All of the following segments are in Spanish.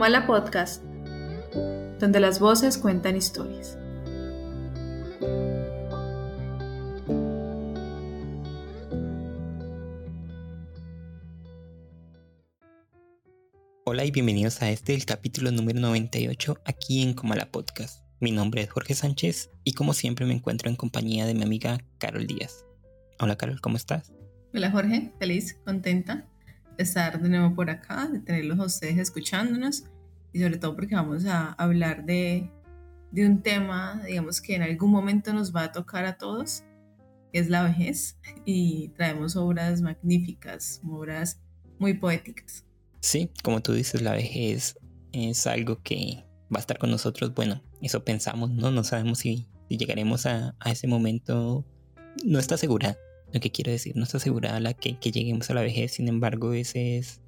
Como la podcast, donde las voces cuentan historias. Hola y bienvenidos a este el capítulo número 98 aquí en Comala Podcast. Mi nombre es Jorge Sánchez y como siempre me encuentro en compañía de mi amiga Carol Díaz. Hola Carol, ¿cómo estás? Hola Jorge, feliz, contenta de estar de nuevo por acá, de tenerlos a ustedes escuchándonos y sobre todo porque vamos a hablar de, de un tema, digamos que en algún momento nos va a tocar a todos, que es la vejez y traemos obras magníficas, obras muy poéticas. Sí, como tú dices, la vejez es algo que va a estar con nosotros. Bueno, eso pensamos, ¿no? No sabemos si, llegaremos a, ese momento. No está segura lo que quiero decir, no está asegurada la que, lleguemos a la vejez. Sin embargo, ese es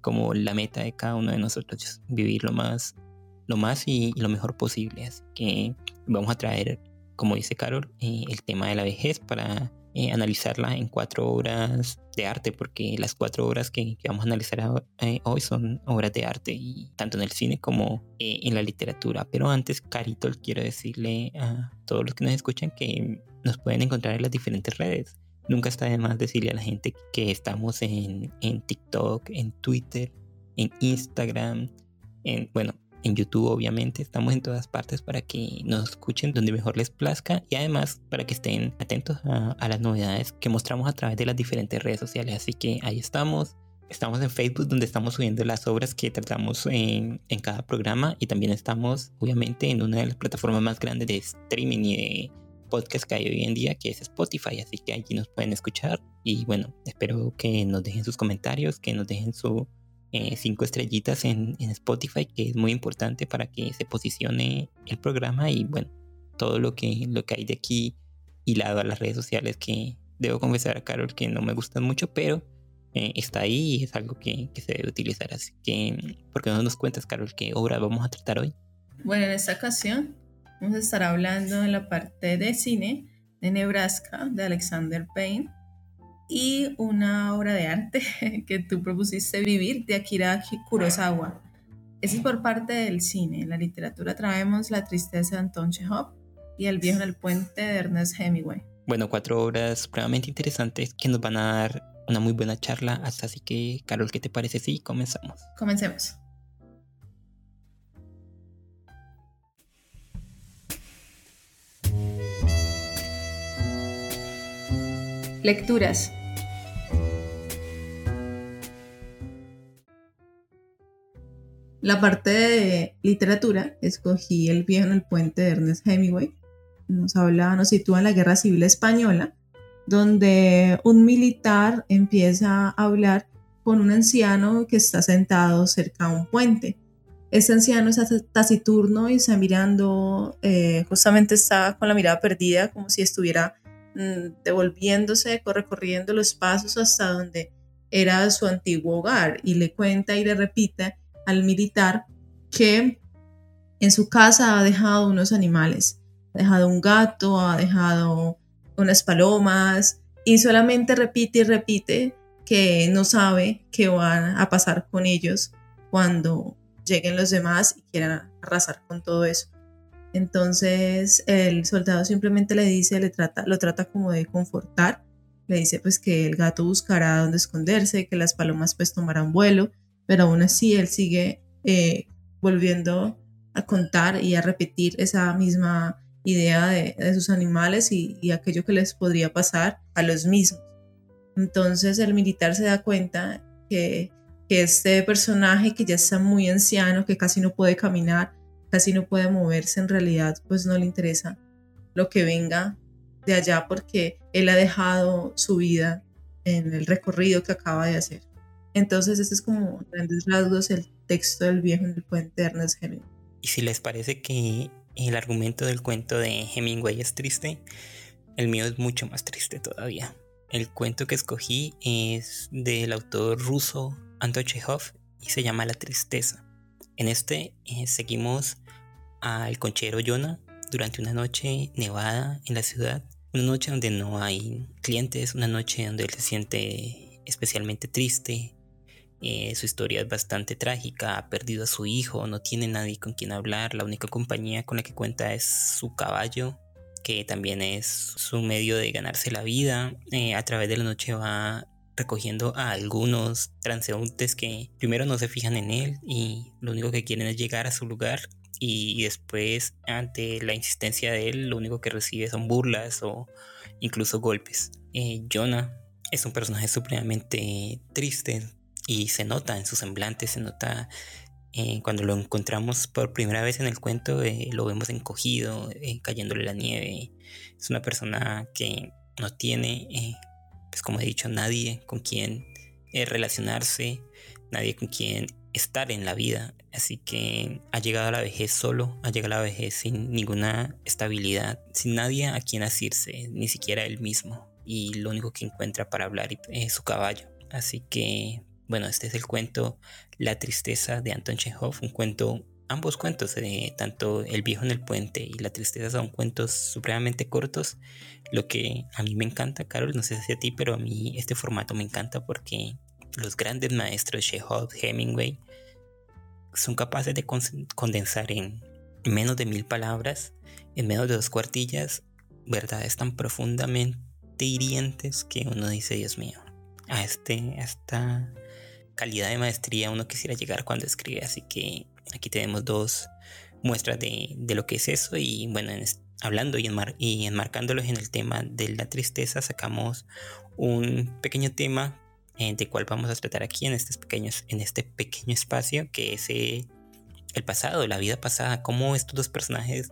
como la meta de cada uno de nosotros, vivir lo más, lo más y, lo mejor posible. Así que vamos a traer, como dice Carol, eh, el tema de la vejez para eh, analizarla en cuatro obras de arte, porque las cuatro obras que, vamos a analizar eh, hoy son obras de arte, y tanto en el cine como en la literatura. Pero antes, Carito, quiero decirle a todos los que nos escuchan que nos pueden encontrar en las diferentes redes. Nunca está de más decirle a la gente que estamos en, en TikTok, en Twitter, en Instagram, en, bueno, en YouTube obviamente, estamos en todas partes para que nos escuchen donde mejor les plazca y además para que estén atentos a, las novedades que mostramos a través de las diferentes redes sociales. Así que ahí estamos. Estamos en Facebook donde estamos subiendo las obras que tratamos en, en cada programa y también estamos obviamente en una de las plataformas más grandes de streaming y de podcast que hay hoy en día, que es Spotify, así que allí nos pueden escuchar. Y bueno, espero que nos dejen sus comentarios, que nos dejen su, eh, cinco estrellitas en, Spotify, que es muy importante para que se posicione el programa y bueno, todo lo que, lo que hay de aquí hilado a las redes sociales que debo confesar a Carol que no me gustan mucho, pero eh, está ahí y es algo que, que, se debe utilizar. Así que, ¿por qué no nos cuentas, Carol, qué obra vamos a tratar hoy? Bueno, en esta ocasión vamos a estar hablando en la parte de cine de Nebraska de Alexander Payne y una obra de arte que tú propusiste vivir de Akira Kurosawa. Ese es por parte del cine. En la literatura traemos La tristeza de Anton Chekhov y El viejo en el puente de Ernest Hemingway. Bueno, cuatro obras supremamente interesantes que nos van a dar una muy buena charla. Hasta así que, Carol, ¿qué te parece si comenzamos? Comencemos. Lecturas. La parte de literatura, escogí El viejo en el puente de Ernest Hemingway. Nos habla, nos sitúa en la Guerra Civil Española, donde un militar empieza a hablar con un anciano que está sentado cerca a un puente. Ese anciano está taciturno y está mirando, eh, justamente está con la mirada perdida, como si estuviera devolviéndose, recorriendo los pasos hasta donde era su antiguo hogar y le cuenta y le repite al militar que en su casa ha dejado unos animales, ha dejado un gato, ha dejado unas palomas y solamente repite y repite que no sabe qué van a pasar con ellos cuando lleguen los demás y quieran arrasar con todo eso. Entonces el soldado simplemente le dice, le trata, lo trata como de confortar, le dice pues que el gato buscará dónde esconderse, que las palomas pues tomarán vuelo pero aún así él sigue eh, volviendo a contar y a repetir esa misma idea de, sus animales y, aquello que les podría pasar a los mismos. Entonces el militar se da cuenta que este personaje que ya está muy anciano, que casi no puede caminar, casi no puede moverse, en realidad pues no le interesa lo que venga de allá porque él ha dejado su vida en el recorrido que acaba de hacer. Entonces, este es como grandes rasgos el texto del viejo en el puente de Ernest Hemingway. Y si les parece que el argumento del cuento de Hemingway es triste, el mío es mucho más triste todavía. El cuento que escogí es del autor ruso Anton Chekhov y se llama La tristeza. En este eh, seguimos al conchero Jonah durante una noche nevada en la ciudad, una noche donde no hay clientes, una noche donde él se siente especialmente triste, Eh, su historia es bastante trágica, ha perdido a su hijo, no tiene nadie con quien hablar, la única compañía con la que cuenta es su caballo, que también es su medio de ganarse la vida. Eh, a través de la noche va recogiendo a algunos transeúntes que primero no se fijan en él y lo único que quieren es llegar a su lugar y después ante la insistencia de él lo único que recibe son burlas o incluso golpes. Eh, Jonah es un personaje supremamente triste y se nota en su semblante, se nota eh, cuando lo encontramos por primera vez en el cuento, eh, lo vemos encogido, cayéndole la nieve. Es una persona que no tiene pues como he dicho, nadie con quien eh, relacionarse, nadie con quien estar en la vida. Así que ha llegado a la vejez solo, ha llegado a la vejez sin ninguna estabilidad, sin nadie a quien asirse, ni siquiera él mismo. Y lo único que encuentra para hablar es su caballo. Así que, bueno, este es el cuento La tristeza de Anton Chekhov, un cuento ambos cuentos, de tanto El viejo en el puente y La tristeza, son cuentos supremamente cortos. Lo que a mí me encanta, Carol, no sé si a ti, pero a mí este formato me encanta porque los grandes maestros, Chekhov, Hemingway, son capaces de condensar en menos de mil palabras, en menos de dos cuartillas, verdades tan profundamente hirientes que uno dice, Dios mío, a, este, a esta calidad de maestría uno quisiera llegar cuando escribe. Así que Aquí tenemos dos muestras de, lo que es eso y bueno, hablando y, y enmarcándolos en el tema de la tristeza, sacamos un pequeño tema eh, de cual vamos a tratar aquí en, estos pequeños, en este pequeño espacio que es eh, el pasado, la vida pasada, cómo estos dos personajes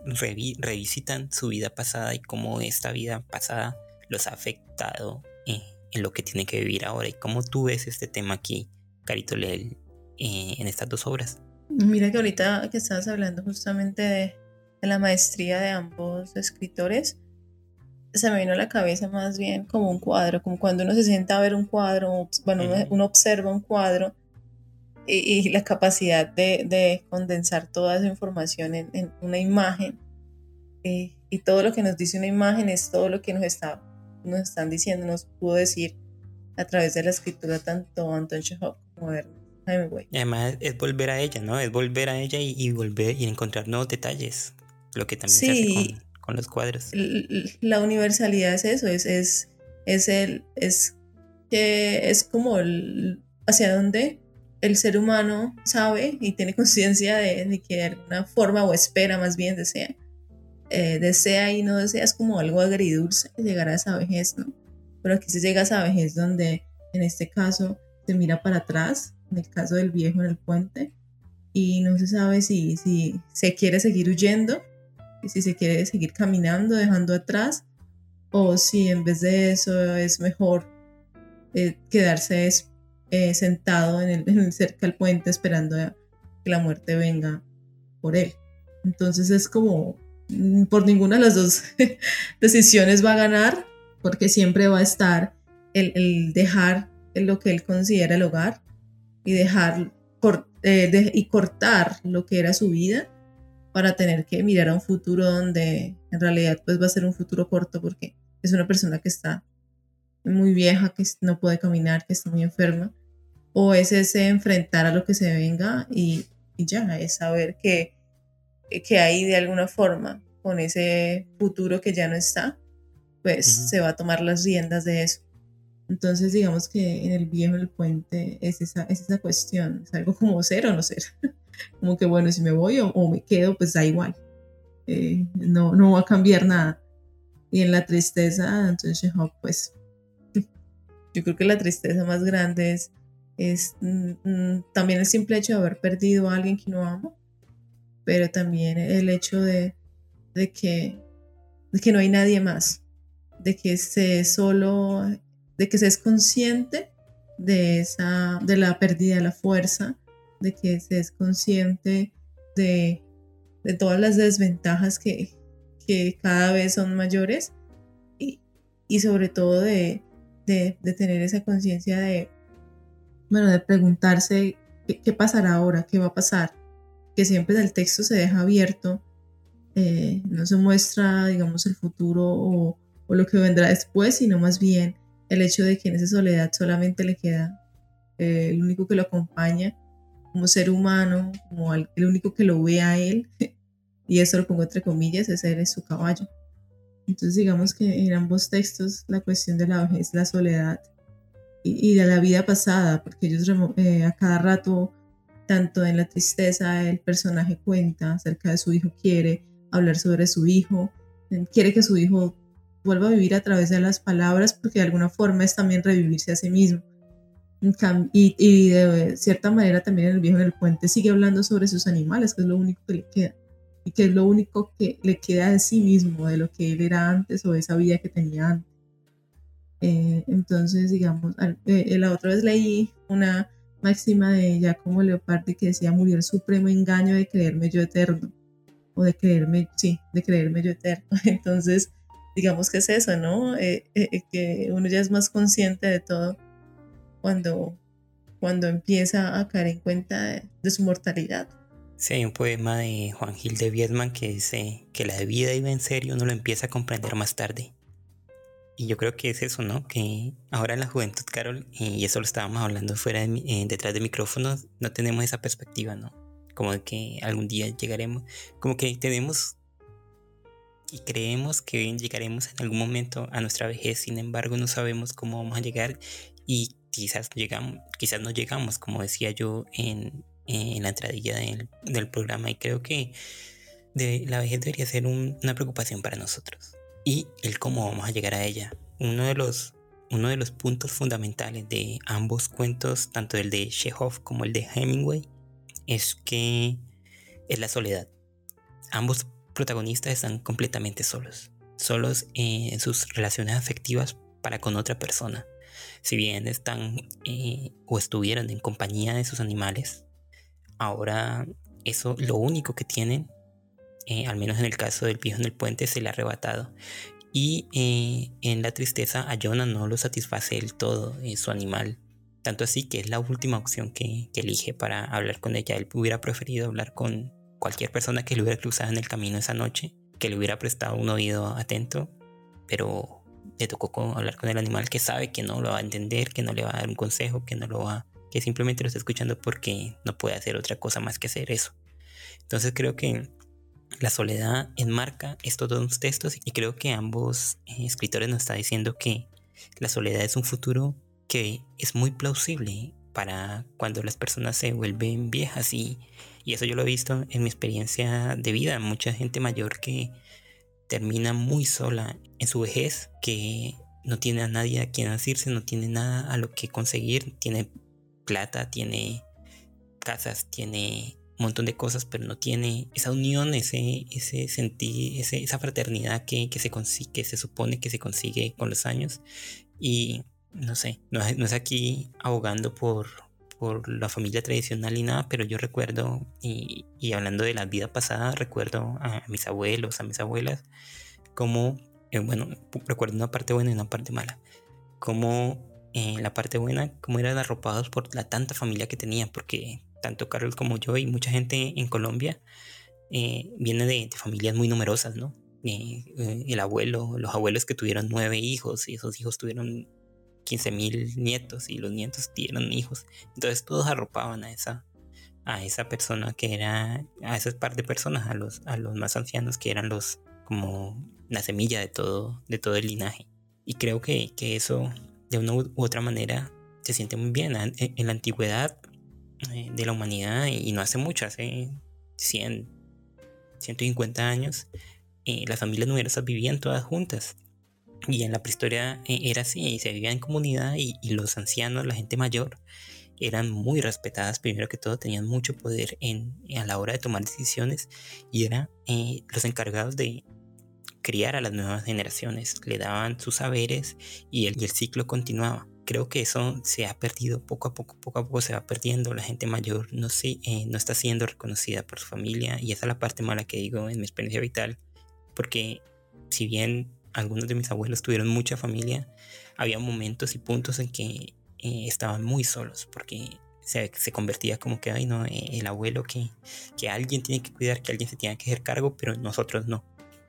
revisitan su vida pasada y cómo esta vida pasada los ha afectado eh, en lo que tienen que vivir ahora y cómo tú ves este tema aquí, Carito Lel, en estas dos obras. Mira que ahorita que estabas hablando justamente de, la maestría de ambos escritores, se me vino a la cabeza más bien como un cuadro, como cuando uno se sienta a ver un cuadro, bueno, uno, observa un cuadro y, la capacidad de, condensar toda esa información en, una imagen. Eh, y todo lo que nos dice una imagen es todo lo que nos, está, nos están diciendo, nos pudo decir a través de la escritura tanto Anton Chekhov como Werner además es volver a ella, ¿no? Es volver a ella y, volver y encontrar nuevos detalles. Lo que también se hace con, los cuadros. La universalidad es eso, es, es, es el, es que es como hacia dónde el ser humano sabe y tiene conciencia de, que de alguna forma o espera más bien desea. Eh, desea y no desea es como algo agridulce llegar a esa vejez, ¿no? Pero aquí se llega a esa vejez donde en este caso se mira para atrás en el caso del viejo en el puente, y no se sabe si, si se quiere seguir huyendo, si se quiere seguir caminando, dejando atrás, o si en vez de eso es mejor eh, quedarse eh, sentado en cerca del puente esperando que la muerte venga por él. Entonces es como, mm, por ninguna de las dos decisiones va a ganar, porque siempre va a estar el, el dejar lo que él considera el hogar y dejar eh, y cortar lo que era su vida para tener que mirar a un futuro donde en realidad pues va a ser un futuro corto porque es una persona que está muy vieja, que no puede caminar, que está muy enferma, o es ese enfrentar a lo que se venga y, ya, es saber que, que hay de alguna forma con ese futuro que ya no está, pues se va a tomar las riendas de eso. Entonces, digamos que en el viejo el puente es esa, es esa cuestión, es algo como ser o no ser. como que, bueno, si me voy o, me quedo, pues da igual. Eh, no, no va a cambiar nada. Y en la tristeza, entonces, pues, yo creo que la tristeza más grande es, es mm, mm, también el simple hecho de haber perdido a alguien que no amo, pero también el hecho de, de, que, de que no hay nadie más, de que se solo de que se es consciente de, esa, de la pérdida de la fuerza, de que se es consciente de, todas las desventajas que, cada vez son mayores y, sobre todo de, tener esa conciencia de, bueno, de preguntarse qué, pasará ahora, qué va a pasar, que siempre en el texto se deja abierto, eh, no se muestra, digamos, el futuro o, o, lo que vendrá después, sino más bien el hecho de que en esa soledad solamente le queda eh, el único que lo acompaña como ser humano, como el, único que lo ve a él, y eso lo pongo entre comillas, ese es su caballo. Entonces digamos que en ambos textos la cuestión de la vejez, la soledad y, de la vida pasada, porque ellos eh, a cada rato, tanto en la tristeza, el personaje cuenta acerca de su hijo, quiere hablar sobre su hijo, quiere que su hijo vuelva a vivir a través de las palabras, porque de alguna forma es también revivirse a sí mismo. Y, de cierta manera también el viejo en el puente sigue hablando sobre sus animales, que es lo único que le queda. Y que es lo único que le queda de sí mismo, de lo que él era antes o de esa vida que tenía antes. Eh, entonces, digamos, eh, la otra vez leí una máxima de Giacomo Leopardi que decía, murió el supremo engaño de creerme yo eterno. O de creerme, sí, de creerme yo eterno. Entonces, digamos que es eso, ¿no? Eh, que uno ya es más consciente de todo cuando, cuando empieza a caer en cuenta de, su mortalidad. Sí, hay un poema de Juan Gil de Viedman que dice que la vida iba en serio uno lo empieza a comprender más tarde. Y yo creo que es eso, ¿no? Que ahora en la juventud, Carol, y eso lo estábamos hablando fuera de, eh, detrás de micrófonos, no tenemos esa perspectiva, ¿no? Como de que algún día llegaremos, como que tenemos y creemos que llegaremos en algún momento a nuestra vejez, sin embargo no sabemos cómo vamos a llegar y quizás, llegamos, quizás no llegamos, como decía yo en, la entradilla del, programa, y creo que la vejez debería ser una preocupación para nosotros y el cómo vamos a llegar a ella. Uno de los, uno de los puntos fundamentales de ambos cuentos, tanto el de Chekhov como el de Hemingway, es que es la soledad. Ambos protagonistas están completamente solos, solos en sus relaciones afectivas para con otra persona si bien están eh, o estuvieron en compañía de sus animales, ahora eso lo único que tienen, eh, al menos en el caso del viejo en el puente, se le ha arrebatado. Y eh, en la tristeza a Jonah no lo satisface del todo su animal. Tanto así que es la última opción que, que, elige para hablar con ella. Él hubiera preferido hablar con cualquier persona que le hubiera cruzado en el camino esa noche, que le hubiera prestado un oído atento, pero le tocó hablar con el animal que sabe que no lo va a entender, que no le va a dar un consejo, que no lo va, que simplemente lo está escuchando porque no puede hacer otra cosa más que hacer eso. Entonces creo que la soledad enmarca estos dos textos y creo que ambos eh, escritores nos están diciendo que la soledad es un futuro que es muy plausible para cuando las personas se vuelven viejas y, y eso yo lo he visto en mi experiencia de vida, mucha gente mayor que termina muy sola en su vejez, que no tiene a nadie a quien asirse, no tiene nada a lo que conseguir, tiene plata, tiene casas, tiene un montón de cosas, pero no tiene esa unión, ese, ese sentir, esa fraternidad que, se consigue, que se supone que se consigue con los años. Y no sé, no, no es aquí abogando por, por la familia tradicional y nada, pero yo recuerdo, y, hablando de la vida pasada, recuerdo a, mis abuelos, a mis abuelas, como, eh, bueno, recuerdo una parte buena y una parte mala, como eh, la parte buena, como eran arropados por la tanta familia que tenían, porque tanto Carlos como yo y mucha gente en Colombia eh, viene de, familias muy numerosas, ¿no? el abuelo, los abuelos que tuvieron nueve hijos y esos hijos tuvieron 15 mil nietos y los nietos dieron hijos. Entonces todos arropaban a esa, a esa persona que era, a esas par de personas, a los, a los más ancianos que eran los, como la semilla de todo, de todo el linaje. Y creo que, que eso de una u otra manera se siente muy bien. En, la antigüedad eh, de la humanidad, y no hace mucho, hace 100, 150 años, eh, las familias numerosas vivían todas juntas y en la prehistoria eh, era así, se vivía en comunidad y, los ancianos, la gente mayor, eran muy respetadas. Primero que todo, tenían mucho poder en, a la hora de tomar decisiones y eran eh, los encargados de criar a las nuevas generaciones. Le daban sus saberes y el, el ciclo continuaba. Creo que eso se ha perdido poco a poco, poco a poco se va perdiendo. La gente mayor no, se, eh, no está siendo reconocida por su familia y esa es la parte mala que digo en mi experiencia vital. Porque si bien algunos de mis abuelos tuvieron mucha familia, había momentos y puntos en que eh, estaban muy solos porque se, convertía como que, ay, no, eh, el abuelo que, que alguien tiene que cuidar, que alguien se tiene que hacer cargo, pero nosotros no.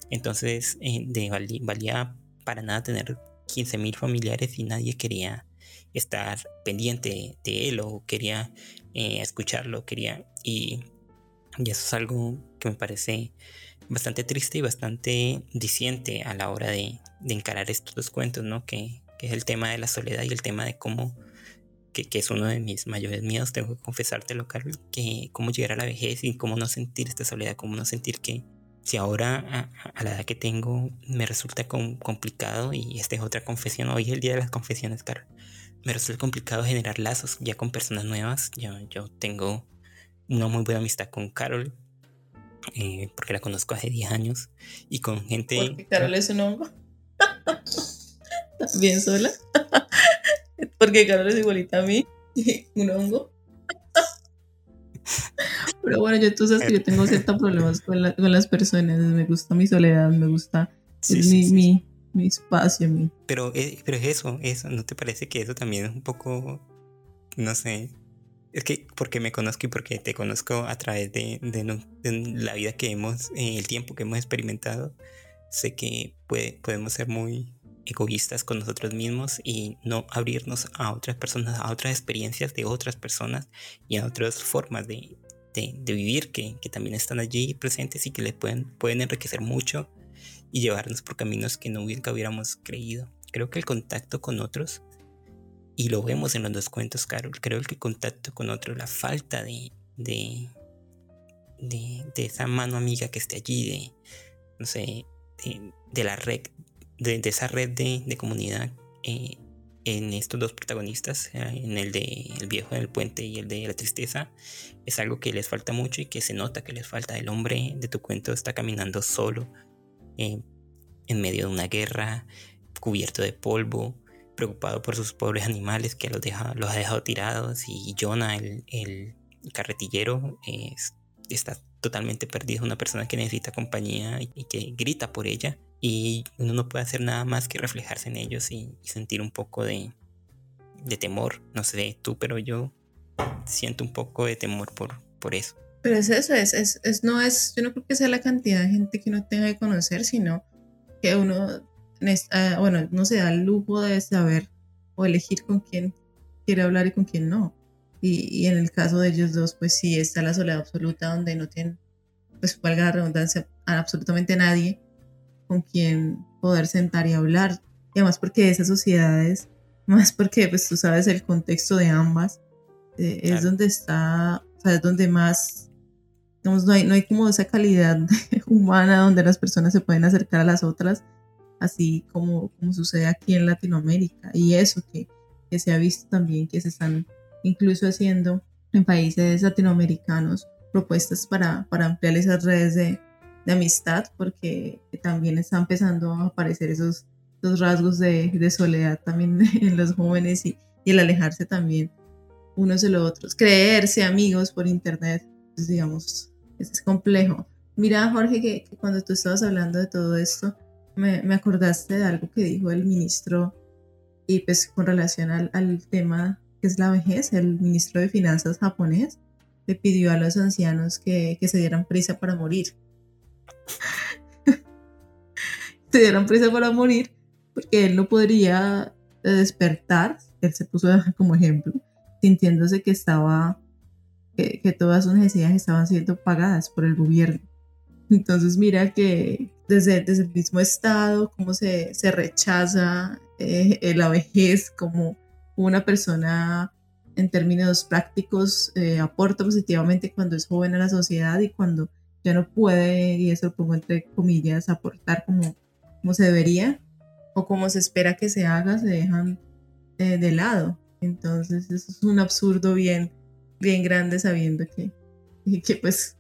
Entonces, eh, de, valía para nada tener 15.000 familiares y nadie quería estar pendiente de él o quería escucharlo, quería... Y eso es algo que me parece bastante triste y bastante diciente a la hora de, de encarar estos dos cuentos, ¿no? Que, que, es el tema de la soledad y el tema de cómo, que, que, es uno de mis mayores miedos, tengo que confesártelo, Carlos, que cómo llegar a la vejez y cómo no sentir esta soledad, cómo no sentir que si ahora a, la edad que tengo me resulta complicado, y esta es otra confesión, hoy es el día de las confesiones, Carlos, me resulta complicado generar lazos ya con personas nuevas, yo, yo tengo una muy buena amistad con Carol, eh, porque la conozco hace 10 años, y con gente... Porque Carol es un hongo. Bien sola. porque Carol es igualita a mí, un hongo. Pero bueno, yo tú sabes que yo tengo ciertos problemas con, con, las personas, me gusta mi soledad, me gusta mi, mi, mi, espacio. Mi... Pero, eh, pero es eso, eso, ¿no te parece que eso también es un poco, no sé, es que porque me conozco y porque te conozco a través de, la vida que hemos, eh, el tiempo que hemos experimentado, sé que podemos ser muy egoístas con nosotros mismos y no abrirnos a otras personas, a otras experiencias de otras personas y a otras formas de, vivir que, que, también están allí presentes y que les pueden, pueden enriquecer mucho y llevarnos por caminos que nunca hubiéramos creído. Creo que el contacto con otros y lo vemos en los dos cuentos, Carol. Creo que el contacto con otro, la falta de, de, de, esa mano amiga que esté allí, de, no sé, de, la red, de, esa red de, comunidad eh, en estos dos protagonistas, eh, en el de El viejo del puente y el de la tristeza, es algo que les falta mucho y que se nota que les falta. El hombre de tu cuento está caminando solo, eh, en medio de una guerra, cubierto de polvo, preocupado por sus pobres animales que los, deja, los ha dejado tirados y Jonah, el, el carretillero, está totalmente perdido, una persona que necesita compañía y que grita por ella y uno no puede hacer nada más que reflejarse en ellos y, sentir un poco de, de, temor, no sé tú, pero yo siento un poco de temor por, por eso. Pero es eso, es, es, es, no es, yo no creo que sea la cantidad de gente que uno tenga que conocer, sino que uno bueno, no se da el lujo de saber o elegir con quién quiere hablar y con quién no. Y, en el caso de ellos dos, pues sí, está la soledad absoluta donde no tienen, pues valga la redundancia, absolutamente nadie con quien poder sentar y hablar. Y además porque esas sociedades, más porque pues tú sabes el contexto de ambas, eh, es donde está, o sea, es donde más, digamos, no hay, no hay como esa calidad humana donde las personas se pueden acercar a las otras así como, como sucede aquí en Latinoamérica. Y eso que, que se ha visto también que se están incluso haciendo en países latinoamericanos propuestas para, para ampliar esas redes de, de amistad, porque también están empezando a aparecer esos, esos rasgos de, de, soledad también en los jóvenes y, y, el alejarse también unos de los otros, creerse amigos por internet, pues digamos, es complejo. Mira, Jorge, que, que cuando tú estabas hablando de todo esto, me, acordaste de algo que dijo el ministro y pues con relación al, tema que es la vejez, el ministro de Finanzas japonés le pidió a los ancianos que, se dieran prisa para morir. se dieran prisa para morir porque él no podría despertar, él se puso como ejemplo, sintiéndose que estaba, que, que todas sus necesidades estaban siendo pagadas por el gobierno. Entonces mira que desde, desde el mismo estado, cómo se, se rechaza eh, la vejez, como una persona en términos prácticos eh, aporta positivamente cuando es joven a la sociedad y cuando ya no puede, y eso lo pongo entre comillas, aportar como, como se debería o como se espera que se haga, se dejan eh, de lado. Entonces eso es un absurdo bien, bien grande sabiendo que, que pues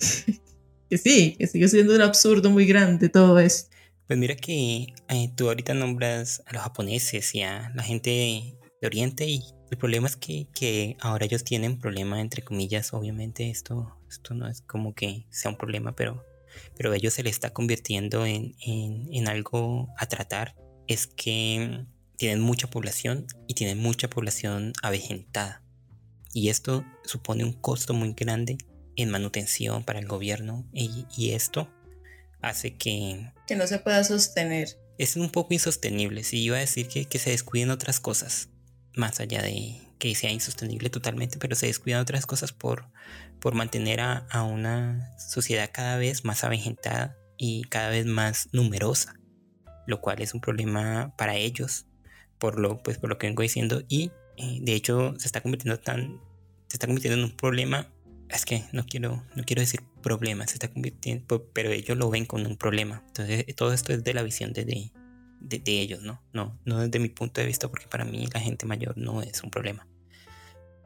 que sí, que sigue siendo un absurdo muy grande todo esto. Pues mira que eh, tú ahorita nombras a los japoneses y a la gente de Oriente y el problema es que, que ahora ellos tienen problema, entre comillas, obviamente esto, esto no es como que sea un problema, pero, pero a ellos se les está convirtiendo en, en, en algo a tratar. Es que tienen mucha población y tienen mucha población avejentada. Y esto supone un costo muy grande en manutención para el gobierno y, esto hace que... Que no se pueda sostener. Es un poco insostenible, si iba a decir que, que se descuiden otras cosas, más allá de que sea insostenible totalmente, pero se descuidan otras cosas por, por mantener a, a una sociedad cada vez más avejentada y cada vez más numerosa, lo cual es un problema para ellos, por lo, pues, por lo que vengo diciendo, y eh, de hecho se está convirtiendo tan, se está convirtiendo en un problema, es que no quiero, no quiero decir problema, se está convirtiendo, pero ellos lo ven como un problema, entonces todo esto es de la visión de, de, de, ellos, ¿no? No, no desde mi punto de vista, porque para mí la gente mayor no es un problema.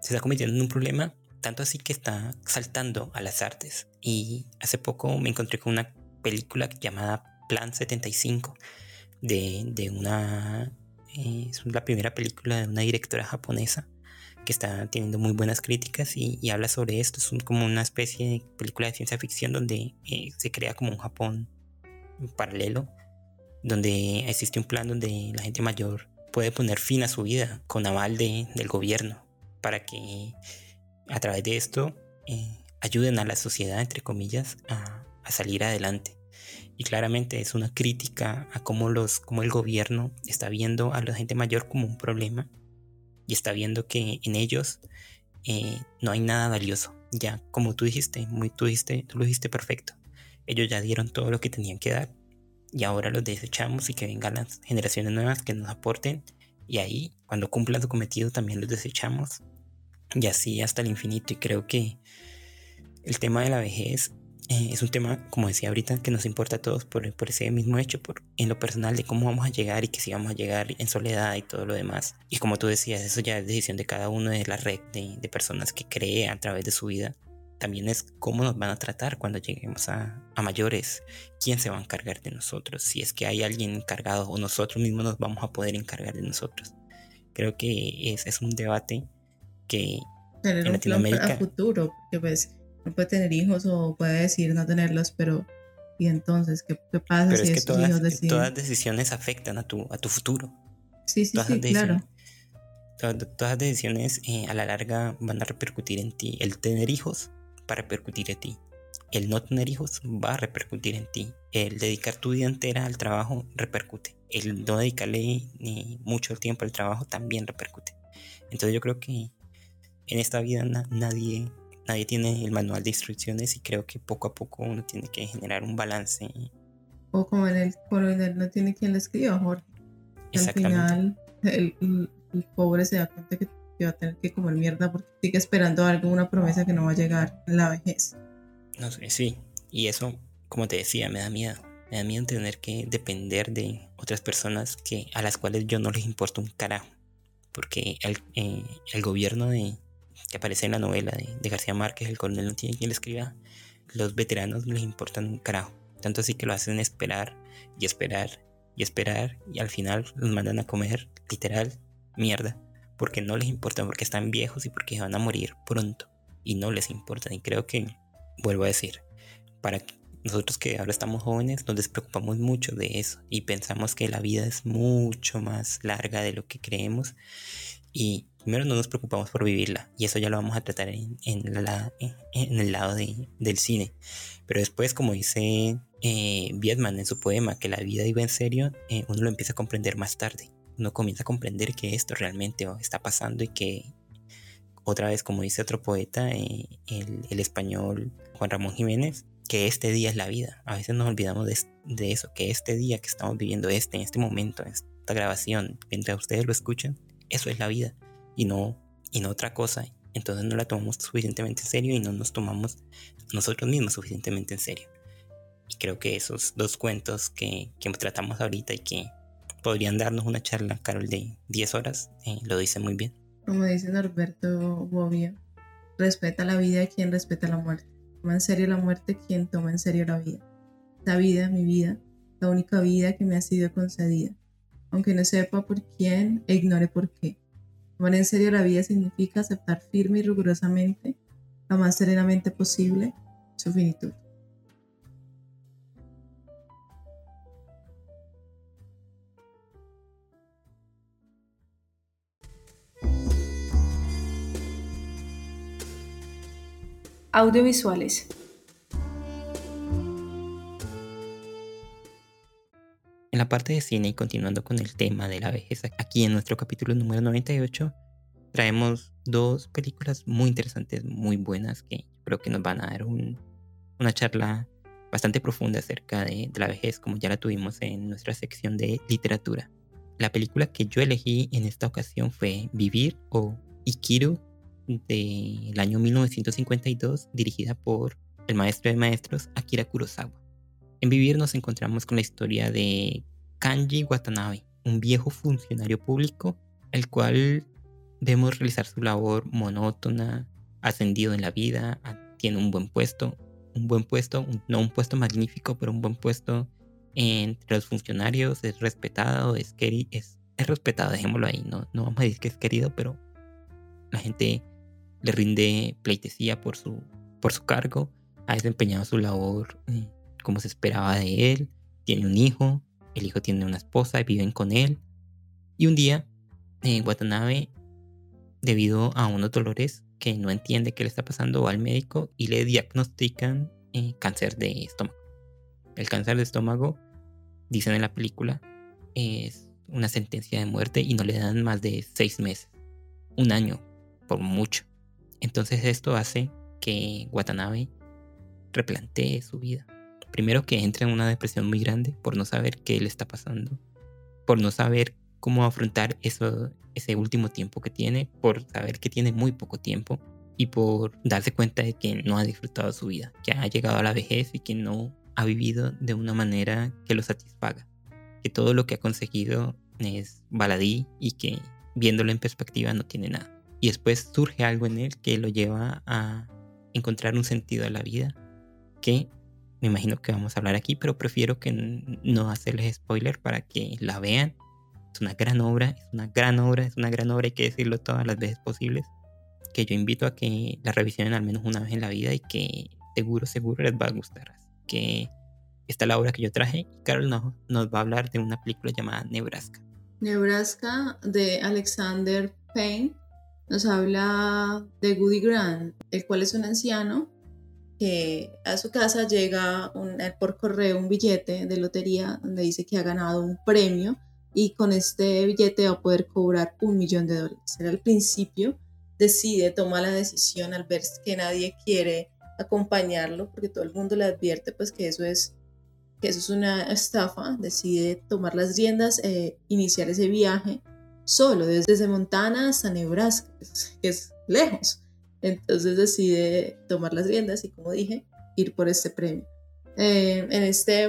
Se está convirtiendo en un problema, tanto así que está saltando a las artes. Y hace poco me encontré con una película llamada Plan 75, de, de una... Eh, es la primera película de una directora japonesa que está teniendo muy buenas críticas y, habla sobre esto. Es como una especie de película de ciencia ficción donde eh, se crea como un Japón paralelo donde existe un plan donde la gente mayor puede poner fin a su vida con aval de, del gobierno para que a través de esto eh, ayuden a la sociedad, entre comillas, a, salir adelante. Y claramente es una crítica a cómo, los, cómo el gobierno está viendo a la gente mayor como un problema y está viendo que en ellos eh, no hay nada valioso. Ya, como tú dijiste, muy tú dijiste, tú lo dijiste perfecto. Ellos ya dieron todo lo que tenían que dar y ahora los desechamos y que vengan las generaciones nuevas que nos aporten y ahí cuando cumplan su cometido también los desechamos y así hasta el infinito y creo que el tema de la vejez eh, es un tema, como decía ahorita, que nos importa a todos por, por, ese mismo hecho, por en lo personal de cómo vamos a llegar y que si vamos a llegar en soledad y todo lo demás. Y como tú decías, eso ya es decisión de cada uno de la red de, de personas que cree a través de su vida también es cómo nos van a tratar cuando lleguemos a, mayores, quién se va a encargar de nosotros, si es que hay alguien encargado o nosotros mismos nos vamos a poder encargar de nosotros. Creo que es, es un debate que tener en Latinoamérica... a futuro, porque pues no puede tener hijos o puede decir no tenerlos, pero ¿y entonces qué, pasa pero si es que todas, hijos deciden? todas decisiones afectan a tu, a tu futuro. Sí, sí, sí, claro. Todas, las decisiones eh, a la larga van a repercutir en ti. El tener hijos va a repercutir en ti. El no tener hijos va a repercutir en ti. El dedicar tu vida entera al trabajo repercute. El no dedicarle ni mucho tiempo al trabajo también repercute. Entonces yo creo que en esta vida nadie, nadie tiene el manual de instrucciones y creo que poco a poco uno tiene que generar un balance. O como en el coronel no tiene quien le escriba, Jorge. Al final el, el pobre se da cuenta que que va a tener que comer mierda porque sigue esperando algo, una promesa que no va a llegar en la vejez. No sé, sí. Y eso, como te decía, me da miedo. Me da miedo tener que depender de otras personas que, a las cuales yo no les importa un carajo. Porque el, eh, el gobierno de, que aparece en la novela de, García Márquez, el coronel no tiene quien le escriba, los veteranos les importan un carajo. Tanto así que lo hacen esperar y esperar y esperar y al final los mandan a comer literal mierda porque no les importa, porque están viejos y porque van a morir pronto y no les importa. Y creo que, vuelvo a decir, para nosotros que ahora estamos jóvenes nos despreocupamos mucho de eso y pensamos que la vida es mucho más larga de lo que creemos y primero no nos preocupamos por vivirla y eso ya lo vamos a tratar en, el lado del cine. Pero después, como dice eh, Vietman en su poema, que la vida iba en serio, eh, uno lo empieza a comprender más tarde uno comienza a comprender que esto realmente está pasando y que otra vez, como dice otro poeta, eh, el, español Juan Ramón Jiménez, que este día es la vida. A veces nos olvidamos de, eso, que este día que estamos viviendo, este, en este momento, esta grabación, mientras ustedes lo escuchan, eso es la vida y no, y no otra cosa. Entonces no la tomamos suficientemente en serio y no nos tomamos nosotros mismos suficientemente en serio. Y creo que esos dos cuentos que, que tratamos ahorita y que podrían darnos una charla, Carol, de 10 horas. Eh, lo dice muy bien. Como dice Norberto Bobbio, respeta la vida quien respeta la muerte. Toma en serio la muerte quien toma en serio la vida. La vida, mi vida, la única vida que me ha sido concedida. Aunque no sepa por quién e ignore por qué. Tomar en serio la vida significa aceptar firme y rigurosamente, lo más serenamente posible, su finitud. Audiovisuales. En la parte de cine y continuando con el tema de la vejez, aquí en nuestro capítulo número 98 traemos dos películas muy interesantes, muy buenas, que creo que nos van a dar una charla bastante profunda acerca de, la vejez, como ya la tuvimos en nuestra sección de literatura. La película que yo elegí en esta ocasión fue Vivir o Ikiru del año 1952, dirigida por el maestro de maestros Akira Kurosawa. En Vivir nos encontramos con la historia de Kanji Watanabe, un viejo funcionario público, el cual vemos realizar su labor monótona, ascendido en la vida, tiene un buen puesto, un buen puesto, no un puesto magnífico, pero un buen puesto entre los funcionarios, es respetado, es, querido, es, respetado, dejémoslo ahí, no, no vamos a decir que es querido, pero la gente le rinde pleitesía por su, por su cargo, ha desempeñado su labor eh, como se esperaba de él, tiene un hijo, el hijo tiene una esposa, y viven con él, y un día en Watanabe, debido a unos dolores que no entiende qué le está pasando, va al médico y le diagnostican eh, cáncer de estómago. El cáncer de estómago dicen en la película, es una sentencia de muerte y no le dan más de seis meses, un año, por mucho. Entonces esto hace que Watanabe replantee su vida. Primero que entre en una depresión muy grande por no saber qué le está pasando, por no saber cómo afrontar ese último tiempo que tiene, por saber que tiene muy poco tiempo y por darse cuenta de que no ha disfrutado su vida, que ha llegado a la vejez y que no ha vivido de una manera que lo satisfaga, que todo lo que ha conseguido es baladí y que viéndolo en perspectiva no tiene nada. Y después surge algo en él que lo lleva a encontrar un sentido a la vida que me imagino que vamos a hablar aquí, pero prefiero que no hacerles spoiler para que la vean. Es una gran obra, es una gran obra, es una gran obra, hay que decirlo todas las veces posibles. Que yo invito a que la revisionen al menos una vez en la vida y que seguro, seguro les va a gustar que esta la obra que yo traje y Carol nos, nos va a hablar de una película llamada Nebraska. Nebraska de Alexander Payne nos habla de Goody Grant, el cual es un anciano que a su casa llega un, por correo un billete de lotería donde dice que ha ganado un premio y con este billete va a poder cobrar un millón de dólares. Era al principio, decide, toma la decisión al ver que nadie quiere acompañarlo, porque todo el mundo le advierte pues que eso es, que eso es una estafa, decide tomar las riendas, e iniciar ese viaje solo, desde, Montana hasta Nebraska, que es lejos. Entonces decide tomar las riendas y como dije, ir por este premio. Eh, en este,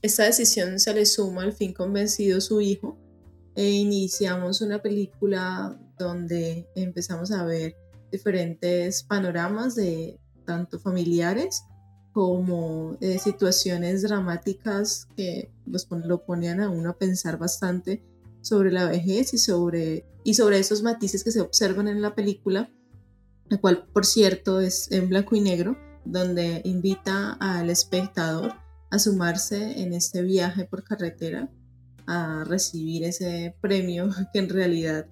esta decisión se le suma al fin convencido su hijo e iniciamos una película donde empezamos a ver diferentes panoramas de tanto familiares como eh, situaciones dramáticas que los, lo ponían a uno a pensar bastante sobre la vejez y sobre, y sobre esos matices que se observan en la película, la cual por cierto es en blanco y negro, donde invita al espectador a sumarse en este viaje por carretera a recibir ese premio que en realidad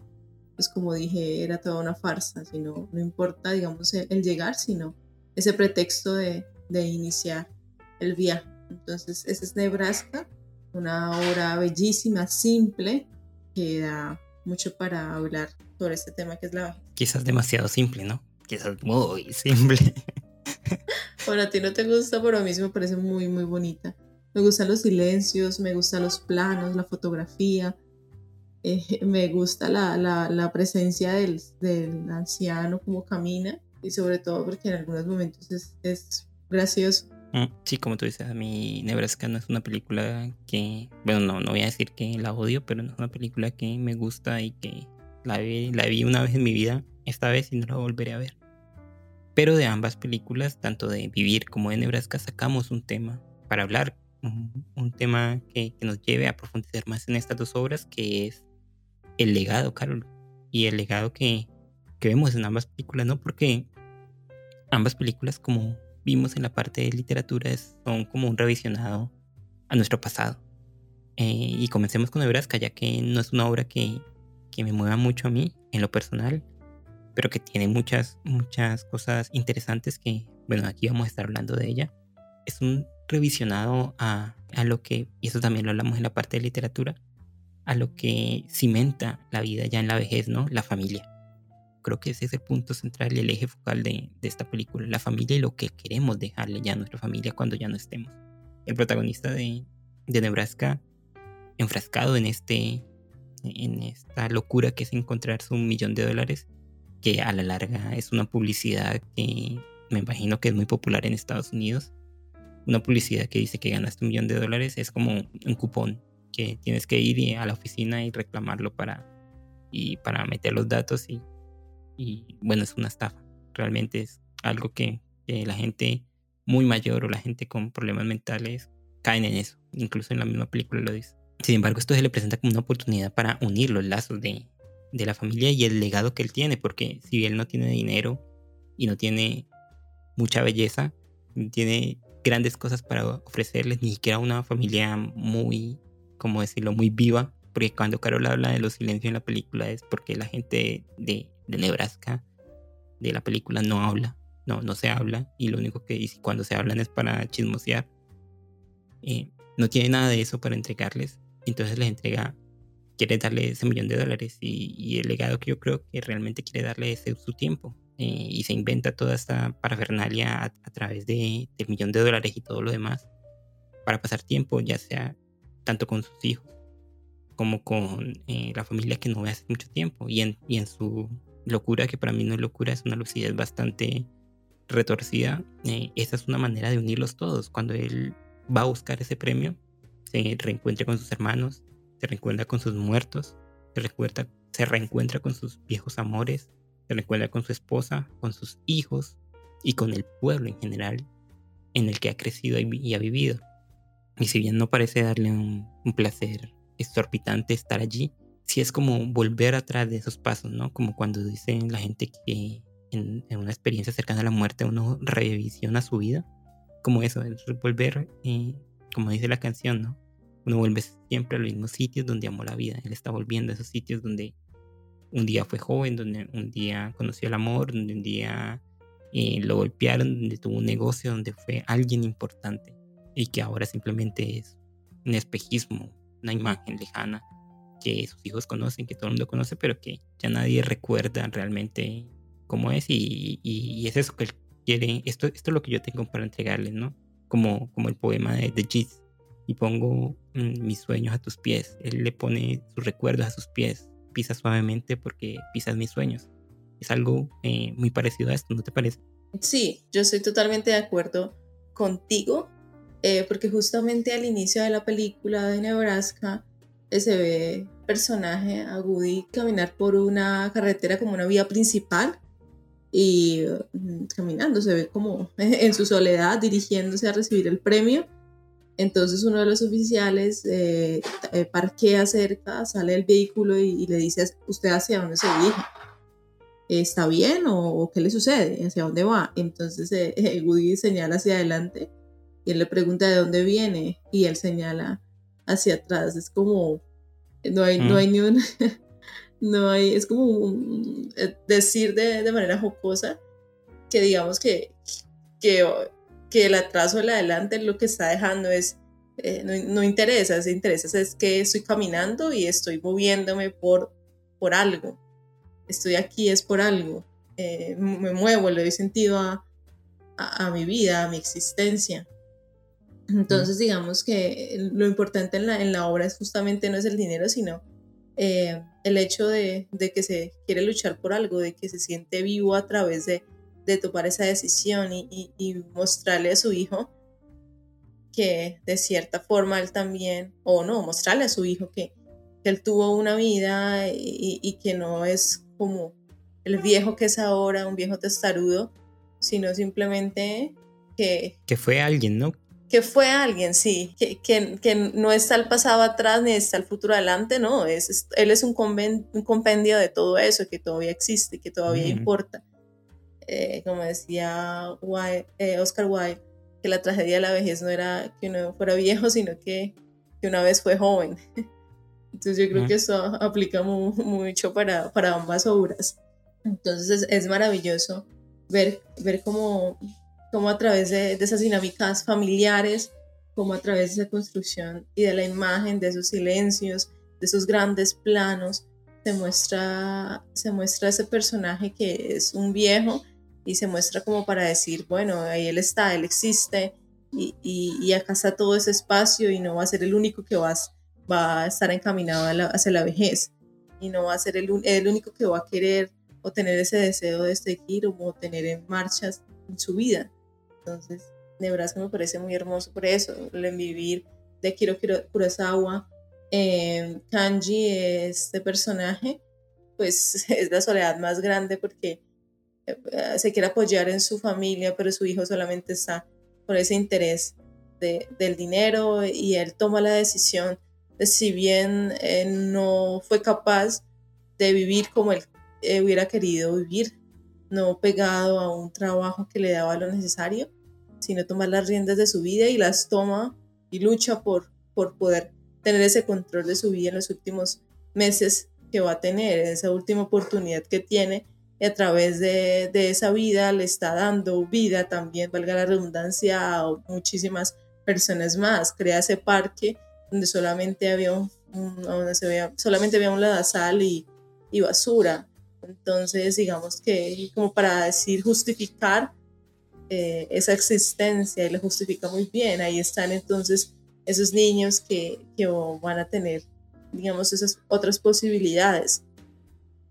pues como dije era toda una farsa sino no importa digamos el llegar sino ese pretexto de, iniciar el viaje. Entonces, esa es Nebraska, una obra bellísima, simple, que da mucho para hablar sobre este tema que es la Quizás demasiado simple, ¿no? Quizás muy simple. bueno, a ti no te gusta, pero a mí sí me parece muy, muy bonita. Me gustan los silencios, me gustan los planos, la fotografía, eh, me gusta la, presencia del, del, anciano, como camina y sobre todo porque en algunos momentos es, es gracioso. Mm, sí, como tú dices, a mí Nebraska no es una película que, bueno, no, no voy a decir que la odio, pero no es una película que me gusta y que la vi, la vi una vez en mi vida, esta vez y no la volveré a ver. Pero de ambas películas, tanto de Vivir como de Nebraska, sacamos un tema para hablar, un, tema que, que, nos lleve a profundizar más en estas dos obras, que es el legado, Carol, y el legado que, que vemos en ambas películas, ¿no? Porque ambas películas, como vimos en la parte de literatura, son como un revisionado a nuestro pasado. Eh, y comencemos con Nebraska, ya que no es una obra que, que me mueva mucho a mí en lo personal, pero que tiene muchas, muchas cosas interesantes que, bueno, aquí vamos a estar hablando de ella. Es un revisionado a, a lo que, y eso también lo hablamos en la parte de literatura, a lo que cimenta la vida ya en la vejez, ¿no? La familia. Creo que ese es el punto central y el eje focal de, de, esta película, la familia y lo que queremos dejarle ya a nuestra familia cuando ya no estemos. El protagonista de, de Nebraska, enfrascado en, este, en esta locura que es encontrar su millón de dólares, que a la larga es una publicidad que me imagino que es muy popular en Estados Unidos. Una publicidad que dice que ganaste un millón de dólares es como un cupón que tienes que ir a la oficina y reclamarlo para, y para meter los datos y y bueno, es una estafa. Realmente es algo que, la gente muy mayor o la gente con problemas mentales caen en eso. Incluso en la misma película lo dice. Sin embargo, esto se le presenta como una oportunidad para unir los lazos de, de la familia y el legado que él tiene, porque si él no tiene dinero y no tiene mucha belleza, tiene grandes cosas para ofrecerles, ni siquiera una familia muy, como decirlo, muy viva, porque cuando Carol habla de los silencios en la película es porque la gente de de Nebraska de la película no habla, no, no se habla y lo único que dice cuando se hablan es para chismosear. Eh, no tiene nada de eso para entregarles, entonces les entrega, quiere darle ese millón de dólares y, el legado que yo creo que realmente quiere darle es su tiempo. Eh, y se inventa toda esta parafernalia a, través de, del millón de dólares y todo lo demás para pasar tiempo, ya sea tanto con sus hijos como con eh, la familia que no ve hace mucho tiempo y en, y en su locura, que para mí no es locura, es una lucidez bastante retorcida, eh, esa es una manera de unirlos todos. Cuando él va a buscar ese premio, se reencuentra con sus hermanos, se reencuentra con sus muertos, se, recuerda, se reencuentra con sus viejos amores, se reencuentra con su esposa, con sus hijos y con el pueblo en general en el que ha crecido y, ha vivido. Y si bien no parece darle un, un placer exorbitante estar allí, si es como volver atrás de esos pasos, ¿no? Como cuando dicen la gente que en, una experiencia cercana a la muerte uno revisiona su vida, como eso, es volver, eh, como dice la canción, ¿no? Uno vuelve siempre a los mismos sitios donde amó la vida. Él está volviendo a esos sitios donde un día fue joven, donde un día conoció el amor, donde un día eh, lo golpearon, donde tuvo un negocio, donde fue alguien importante y que ahora simplemente es un espejismo, una imagen lejana que sus hijos conocen, que todo el mundo conoce, pero que ya nadie recuerda realmente cómo es y, y, es eso que él quiere, esto, esto es lo que yo tengo para entregarles, ¿no? Como, como el poema de, The Gis, y pongo mm, mis sueños a tus pies, él le pone sus recuerdos a sus pies, pisa suavemente porque pisas mis sueños. Es algo eh, muy parecido a esto, ¿no te parece? Sí, yo estoy totalmente de acuerdo contigo, eh, porque justamente al inicio de la película de Nebraska, se ve personaje a Woody caminar por una carretera como una vía principal y mm, caminando, se ve como en su soledad dirigiéndose a recibir el premio. Entonces uno de los oficiales eh, eh, parquea cerca, sale del vehículo y, le dice, ¿usted hacia dónde se dirige? ¿Está bien o, qué le sucede? ¿Hacia dónde va? Entonces eh, Woody señala hacia adelante y él le pregunta de dónde viene y él señala hacia atrás. Es como, no hay, no hay mm. ni un, no hay, es como eh, decir de, de, manera jocosa que digamos que, que, que el atraso el adelante lo que está dejando es, eh, no, no, interesa, se interesa es que estoy caminando y estoy moviéndome por, por algo. Estoy aquí es por algo. Eh, me muevo, le doy sentido a, a, a mi vida, a mi existencia. Entonces, digamos que lo importante en la, en la, obra es justamente no es el dinero, sino eh, el hecho de, de, que se quiere luchar por algo, de que se siente vivo a través de, de tomar esa decisión y, y, mostrarle a su hijo que de cierta forma él también, o no, mostrarle a su hijo que, que él tuvo una vida y, y, que no es como el viejo que es ahora, un viejo testarudo, sino simplemente que... Que fue alguien, ¿no? que fue alguien, sí, que, que, que, no está el pasado atrás ni está el futuro adelante, no, es, él es un, un, compendio de todo eso que todavía existe, que todavía importa. Eh, como decía eh, Oscar Wilde, que la tragedia de la vejez no era que uno fuera viejo, sino que, que una vez fue joven. Entonces yo creo que eso aplica mucho para, para ambas obras. Entonces es, es maravilloso ver, ver cómo cómo a través de, de esas dinámicas familiares, como a través de esa construcción y de la imagen, de esos silencios, de esos grandes planos, se muestra, se muestra ese personaje que es un viejo y se muestra como para decir, bueno, ahí él está, él existe y, y, acá está todo ese espacio y no va a ser el único que va, va a estar encaminado hacia la vejez y no va a ser el, el, único que va a querer o tener ese deseo de seguir o tener en marchas en su vida. Entonces, Nebraska me parece muy hermoso por eso, el vivir de Kiro Kurosawa. Eh, Kanji, este personaje, pues es la soledad más grande porque se quiere apoyar en su familia, pero su hijo solamente está por ese interés de, del dinero y él toma la decisión de si bien no fue capaz de vivir como él eh, hubiera querido vivir, no pegado a un trabajo que le daba lo necesario, sino tomar las riendas de su vida y las toma y lucha por, por poder tener ese control de su vida en los últimos meses que va a tener, esa última oportunidad que tiene y a través de, de esa vida le está dando vida también, valga la redundancia, a muchísimas personas más. Crea ese parque donde solamente había un, donde se veía, solamente había un ladazal y, y basura. Entonces, digamos que como para decir, justificar eh, esa existencia y lo justifica muy bien. Ahí están entonces esos niños que, que van a tener, digamos, esas otras posibilidades.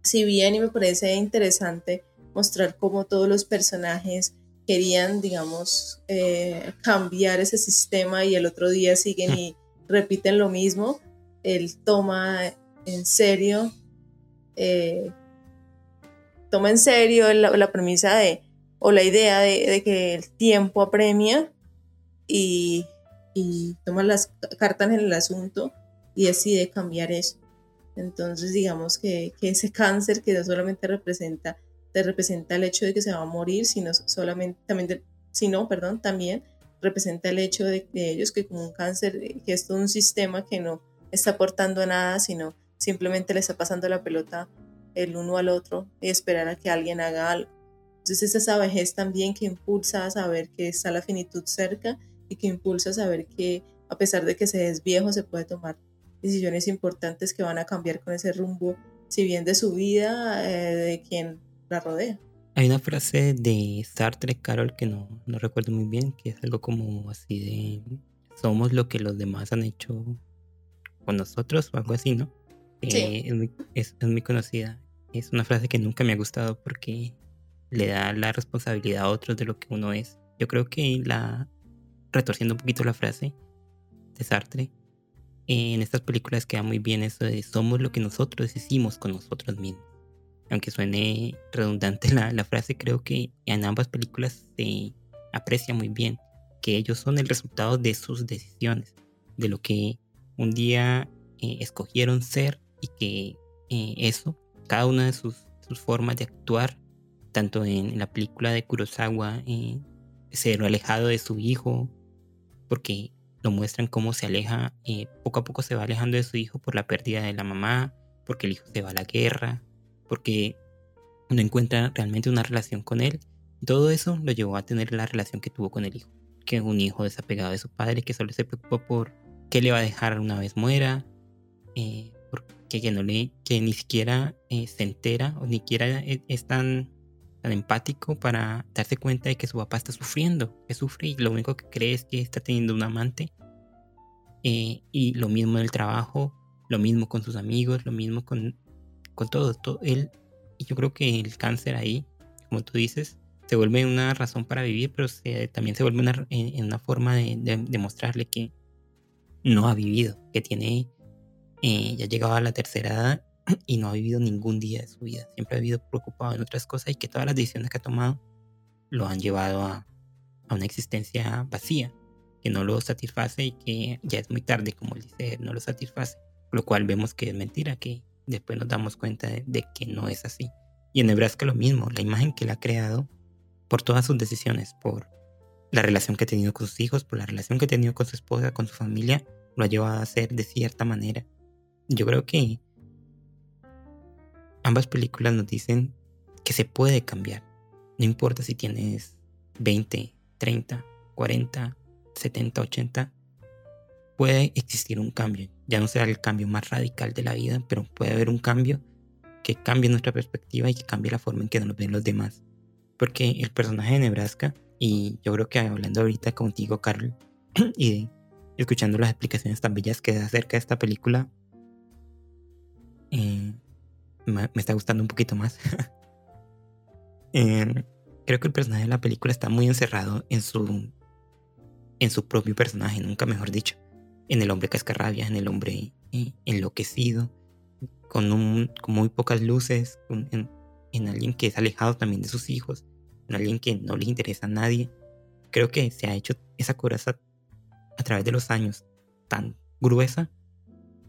Si bien y me parece interesante mostrar cómo todos los personajes querían, digamos, eh, cambiar ese sistema y el otro día siguen y repiten lo mismo, él toma en serio, eh, toma en serio la premisa de o la idea de, que el tiempo apremia y, y toma las cartas en el asunto y decide cambiar eso. Entonces digamos que, ese cáncer que no solamente representa, te representa el hecho de que se va a morir, sino solamente, también, sino, perdón, también representa el hecho de, ellos que como un cáncer, que es todo un sistema que no está aportando nada, sino simplemente le está pasando la pelota el uno al otro y esperar a que alguien haga algo. Entonces esa vejez también que impulsa a saber que está la finitud cerca y que impulsa a saber que a pesar de que se es viejo se puede tomar decisiones importantes que van a cambiar con ese rumbo, si bien de su vida, eh, de quien la rodea. Hay una frase de Sartre, Carol, que no, no recuerdo muy bien, que es algo como así de somos lo que los demás han hecho con nosotros o algo así, ¿no? Sí. Eh, es, muy, es, es, muy, conocida. Es una frase que nunca me ha gustado porque le da la responsabilidad a otros de lo que uno es. Yo creo que la, retorciendo un poquito la frase de Sartre, en estas películas queda muy bien eso de somos lo que nosotros hicimos con nosotros mismos. Aunque suene redundante la, frase, creo que en ambas películas se aprecia muy bien que ellos son el resultado de sus decisiones, de lo que un día eh, escogieron ser y que eh, eso, cada una de sus, sus formas de actuar tanto en la película de Kurosawa, eh, ser alejado de su hijo, porque lo muestran cómo se aleja, eh, poco a poco se va alejando de su hijo por la pérdida de la mamá, porque el hijo se va a la guerra, porque no encuentra realmente una relación con él. Todo eso lo llevó a tener la relación que tuvo con el hijo, que es un hijo desapegado de su padre, que solo se preocupa por qué le va a dejar una vez muera, eh, porque que, no le, que ni siquiera eh, se entera o ni siquiera es tan tan empático para darse cuenta de que su papá está sufriendo, que sufre y lo único que cree es que está teniendo un amante. Eh, y lo mismo en el trabajo, lo mismo con sus amigos, lo mismo con, con todo, todo. Él, y yo creo que el cáncer ahí, como tú dices, se vuelve una razón para vivir, pero también se vuelve una, en, una forma de, de, mostrarle que no ha vivido, que tiene, eh, ya llegado a la tercera edad y no ha vivido ningún día de su vida. Siempre ha vivido preocupado en otras cosas y que todas las decisiones que ha tomado lo han llevado a, a una existencia vacía, que no lo satisface y que ya es muy tarde, como dice, no lo satisface. Lo cual vemos que es mentira, que después nos damos cuenta de, que no es así. Y en Nebraska lo mismo, la imagen que él ha creado por todas sus decisiones, por la relación que ha tenido con sus hijos, por la relación que ha tenido con su esposa, con su familia, lo ha llevado a hacer de cierta manera. Yo creo que ambas películas nos dicen que se puede cambiar. No importa si tienes 20, 30, 40, 70, 80, puede existir un cambio. Ya no será el cambio más radical de la vida, pero puede haber un cambio que cambie nuestra perspectiva y que cambie la forma en que nos ven los demás. Porque el personaje de Nebraska, y yo creo que hablando ahorita contigo, Carl, y escuchando las explicaciones tan bellas que da acerca de esta película, eh, me está gustando un poquito más. Eh, creo que el personaje de la película está muy encerrado en su, en su propio personaje, nunca mejor dicho. En el hombre cascarrabia, en el hombre eh, enloquecido, con, un, con muy pocas luces, en, en, alguien que es alejado también de sus hijos, en alguien que no le interesa a nadie. Creo que se ha hecho esa coraza a través de los años tan gruesa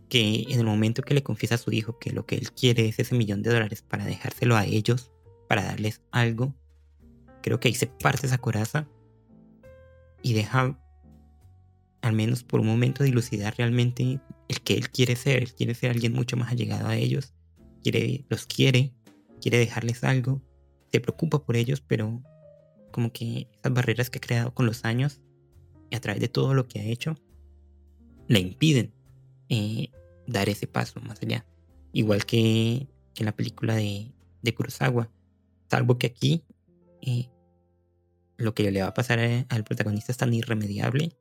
que en el momento que le confiesa a su hijo que lo que él quiere es ese millón de dólares para dejárselo a ellos, para darles algo, creo que ahí se parte esa coraza y deja al menos por un momento dilucidar realmente el que él quiere ser. Él quiere ser alguien mucho más allegado a ellos, quiere, los quiere, quiere dejarles algo, se preocupa por ellos, pero como que esas barreras que ha creado con los años y a través de todo lo que ha hecho, le impiden eh, dar ese paso más allá. Igual que, en la película de, de Kurosawa. Salvo que aquí eh, lo que le va a pasar al protagonista es tan irremediable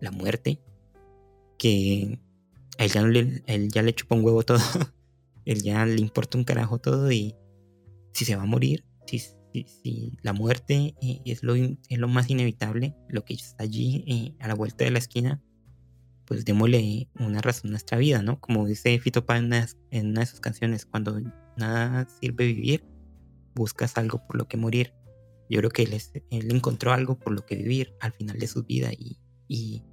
la muerte, que a él ya, le, él un huevo todo, él ya le importa un carajo todo y si se va a morir, si, si, la muerte eh, es, lo, más inevitable, lo que está allí a la vuelta de la esquina, pues démosle una razón a nuestra vida, ¿no? Como dice Fito Páez en, en una de sus canciones, cuando nada sirve vivir, buscas algo por lo que morir. Yo creo que él, él encontró algo por lo que vivir al final de su vida y, y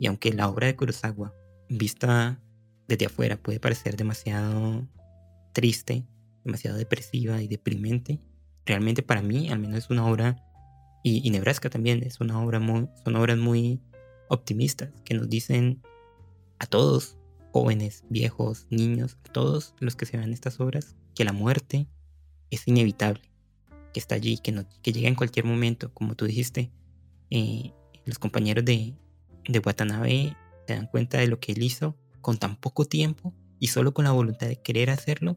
y aunque la obra de Kurosawa, vista desde afuera, puede parecer demasiado triste, demasiado depresiva y deprimente, realmente para mí al menos es una obra, y, Nebraska también, es una obra muy, son obras muy optimistas que nos dicen a todos, jóvenes, viejos, niños, a todos los que se ven estas obras, que la muerte es inevitable, que está allí, que, no, que llega en cualquier momento, como tú dijiste, eh, los compañeros de, de Watanabe se dan cuenta de lo que él hizo con tan poco tiempo y solo con la voluntad de querer hacerlo,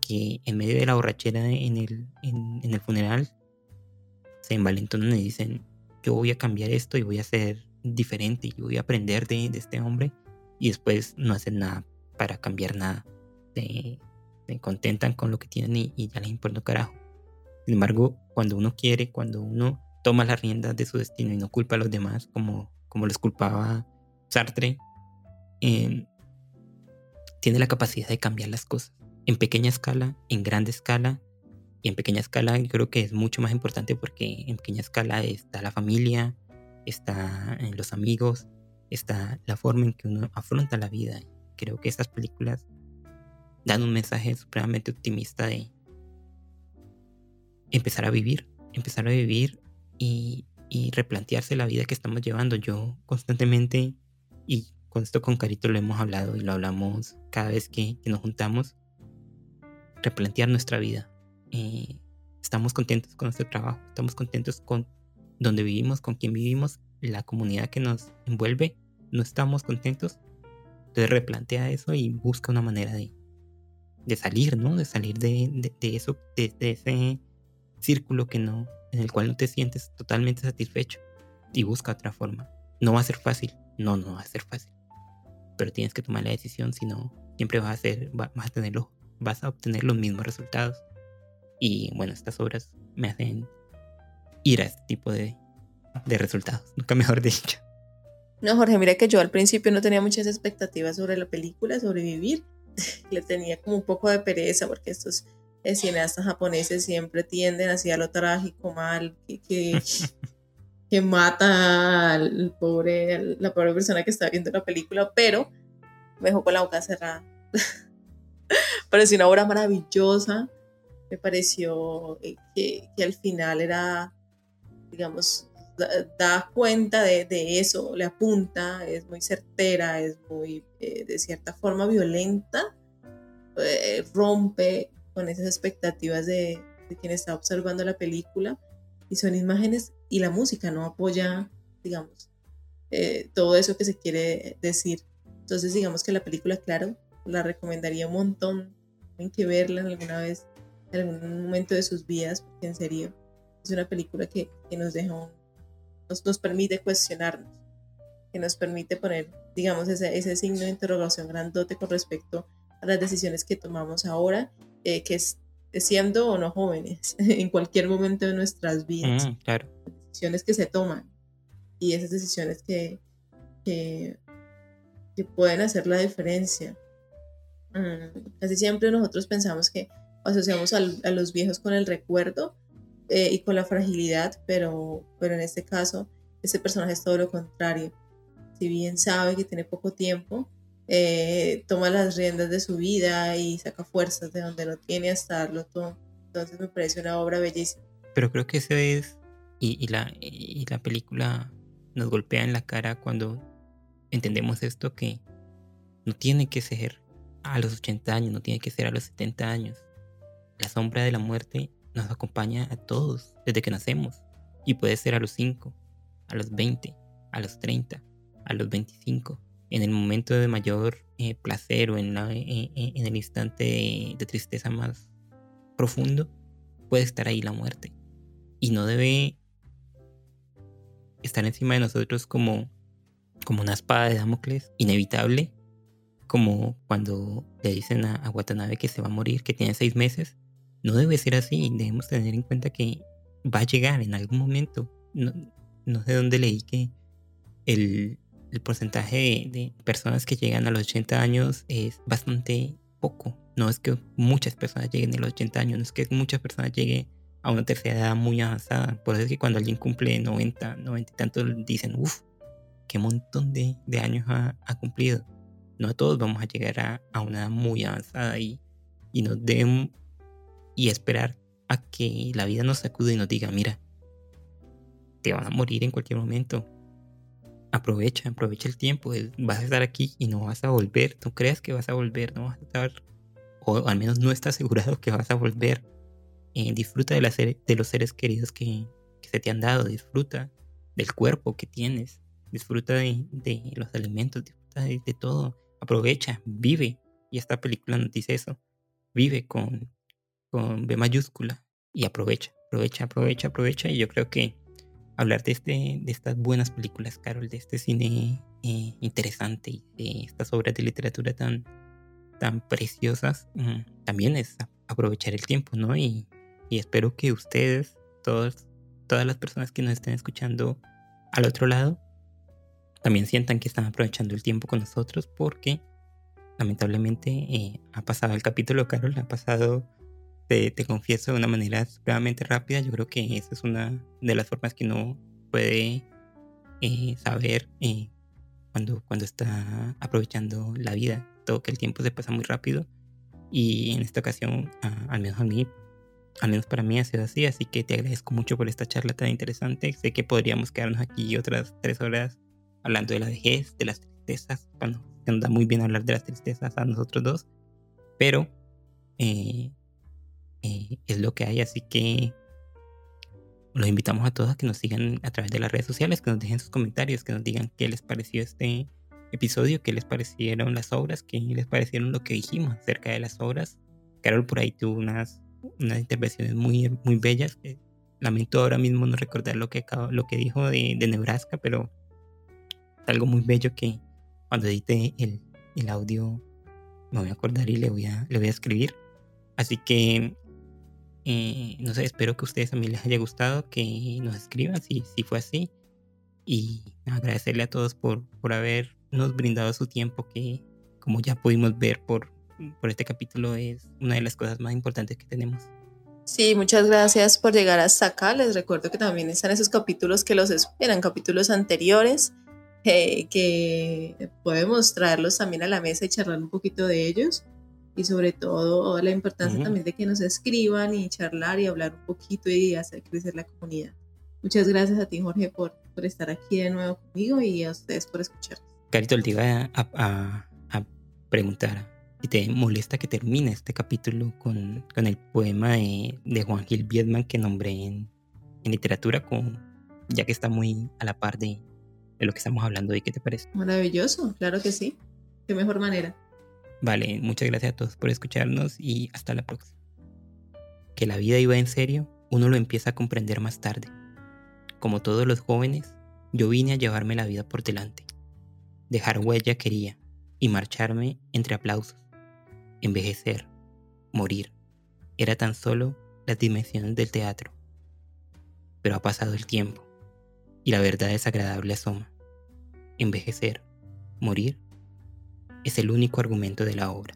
que en medio de la borrachera en el, en, el funeral se envalentonan y dicen, yo voy a cambiar esto y voy a ser diferente y voy a aprender de, este hombre y después no hacen nada para cambiar nada. Se, contentan con lo que tienen y, y, ya les importa un carajo. Sin embargo, cuando uno quiere, cuando uno toma las riendas de su destino y no culpa a los demás, como como les culpaba Sartre, tiene la capacidad de cambiar las cosas. En pequeña escala, en grande escala. Y en pequeña escala yo creo que es mucho más importante porque en pequeña escala está la familia, está eh, los amigos, está la forma en que uno afronta la vida. Creo que estas películas dan un mensaje supremamente optimista de empezar a vivir, empezar a vivir y y replantearse la vida que estamos llevando. Yo constantemente, y con esto con Carito lo hemos hablado y lo hablamos cada vez que, nos juntamos, replantear nuestra vida. Eh, estamos contentos con nuestro trabajo, estamos contentos con donde vivimos, con quien vivimos, la comunidad que nos envuelve, no estamos contentos. Entonces replantea eso y busca una manera de, de salir, ¿no? De salir de, de, eso, de, ese círculo que no, en el cual no te sientes totalmente satisfecho y busca otra forma. No va a ser fácil, no, no va a ser fácil. Pero tienes que tomar la decisión, si no, siempre vas a, hacer, vas a, tenerlo, vas a obtener los mismos resultados. Y bueno, estas obras me hacen ir a este tipo de, de resultados, nunca mejor dicho. No, Jorge, mira que yo al principio no tenía muchas expectativas sobre la película, sobre vivir. Le tenía como un poco de pereza porque estos cineastas japoneses siempre tienden hacia lo trágico, mal, que, que, mata al pobre, la pobre persona que está viendo la película, pero me dejó con la boca cerrada. Pareció una obra maravillosa, me pareció eh, que, que al final era, digamos, da, cuenta de, de, eso, le apunta, es muy certera, es muy, eh, de cierta forma, violenta, eh, rompe con esas expectativas de, quien está observando la película y son imágenes y la música no apoya, digamos, eh, todo eso que se quiere decir. Entonces, digamos que la película, claro, la recomendaría un montón. Tienen que verla alguna vez, en algún momento de sus vidas, porque en serio es una película que, que nos deja nos, nos permite cuestionarnos, que nos permite poner, digamos, ese, ese signo de interrogación grandote con respecto a las decisiones que tomamos ahora, eh, que es siendo o no jóvenes, en cualquier momento de nuestras vidas. Mm, claro. Decisiones que se toman y esas decisiones que, que, pueden hacer la diferencia. Mm, casi siempre nosotros pensamos que asociamos a los viejos con el recuerdo eh, y con la fragilidad, pero, pero en este caso, este personaje es todo lo contrario. Si bien sabe que tiene poco tiempo, eh, toma las riendas de su vida y saca fuerzas de donde lo tiene hasta darlo todo. Entonces me parece una obra bellísima. Pero creo que eso es, y, la, y la película nos golpea en la cara cuando entendemos esto que no tiene que ser a los 80 años, no tiene que ser a los 70 años. La sombra de la muerte nos acompaña a todos desde que nacemos y puede ser a los 5, a los 20, a los 30, a los 25 en el momento de mayor eh, placer o en, la, eh, eh, en el instante de, tristeza más profundo, puede estar ahí la muerte. Y no debe estar encima de nosotros como, como una espada de Damocles, inevitable, como cuando le dicen a, Watanabe que se va a morir, que tiene seis meses. No debe ser así, debemos tener en cuenta que va a llegar en algún momento. No, no sé dónde leí que el, el porcentaje de, personas que llegan a los 80 años es bastante poco. No es que muchas personas lleguen a los 80 años, no es que muchas personas lleguen a una tercera edad muy avanzada. Por eso es que cuando alguien cumple 90, 90 y tantos dicen, uff, qué montón de, años ha, cumplido. No todos vamos a llegar a, a una edad muy avanzada y, y nos deben y esperar a que la vida nos sacude y nos diga, mira, te van a morir en cualquier momento aprovecha, aprovecha el tiempo. Vas a estar aquí y no vas a volver. No creas que vas a volver, no vas a estar, o al menos no estás asegurado que vas a volver. Eh, disfruta de, de los seres queridos que, se te han dado, disfruta del cuerpo que tienes, disfruta de, los alimentos, disfruta de, todo. Aprovecha, vive. Y esta película nos dice eso. Vive con, con B mayúscula y aprovecha, aprovecha, aprovecha, aprovecha. Y yo creo que hablar de, este, de estas buenas películas, Carol, de este cine eh, interesante y de estas obras de literatura tan, tan preciosas, mm, también es aprovechar el tiempo, ¿no? Y, espero que ustedes, todos, todas las personas que nos estén escuchando al otro lado, también sientan que están aprovechando el tiempo con nosotros porque lamentablemente eh, ha pasado el capítulo, Carol, ha pasado te, confieso de una manera supremamente rápida. Yo creo que esa es una de las formas que uno puede eh, saber eh, cuando, cuando está aprovechando la vida. Todo que el tiempo se pasa muy rápido. Y en esta ocasión, al menos a mí, al menos para mí ha sido así. Así que te agradezco mucho por esta charla tan interesante. Sé que podríamos quedarnos aquí otras tres horas hablando de la vejez, de las tristezas. Bueno, nos da muy bien hablar de las tristezas a nosotros dos. Pero eh, eh, es lo que hay. Así que los invitamos a todos a que nos sigan a través de las redes sociales, que nos dejen sus comentarios, que nos digan qué les pareció este episodio, qué les parecieron las obras, qué les parecieron lo que dijimos acerca de las obras. Carol por ahí tuvo unas, unas intervenciones muy, muy bellas. lamento ahora mismo no recordar lo que, lo que dijo de, de Nebraska, pero es algo muy bello que cuando edite el, el audio me voy a acordar y le voy a, le voy a escribir. Así que eh, no sé, espero que a ustedes también les haya gustado, que nos escriban si, si fue así. Y agradecerle a todos por, por habernos brindado su tiempo, que como ya pudimos ver por, por este capítulo es una de las cosas más importantes que tenemos. Sí, muchas gracias por llegar hasta acá. Les recuerdo que también están esos capítulos que los esperan, capítulos anteriores, eh, que podemos traerlos también a la mesa y charlar un poquito de ellos y sobre todo la importancia también de que nos escriban y charlar y hablar un poquito y hacer crecer la comunidad. Muchas gracias a ti, Jorge, por, por estar aquí de nuevo conmigo y a ustedes por escuchar. Carito, te iba a, a, preguntar si te molesta que termine este capítulo con, con el poema de, de, Juan Gil Biedman que nombré en, en literatura, con, ya que está muy a la par de, de lo que estamos hablando hoy. ¿Qué te parece? Maravilloso, claro que sí. Qué mejor manera. Vale, muchas gracias a todos por escucharnos y hasta la próxima. Que la vida iba en serio, uno lo empieza a comprender más tarde. Como todos los jóvenes, yo vine a llevarme la vida por delante. Dejar huella quería y marcharme entre aplausos. Envejecer, morir, era tan solo las dimensiones del teatro. Pero ha pasado el tiempo y la verdad desagradable asoma. Envejecer, morir, es el único argumento de la obra.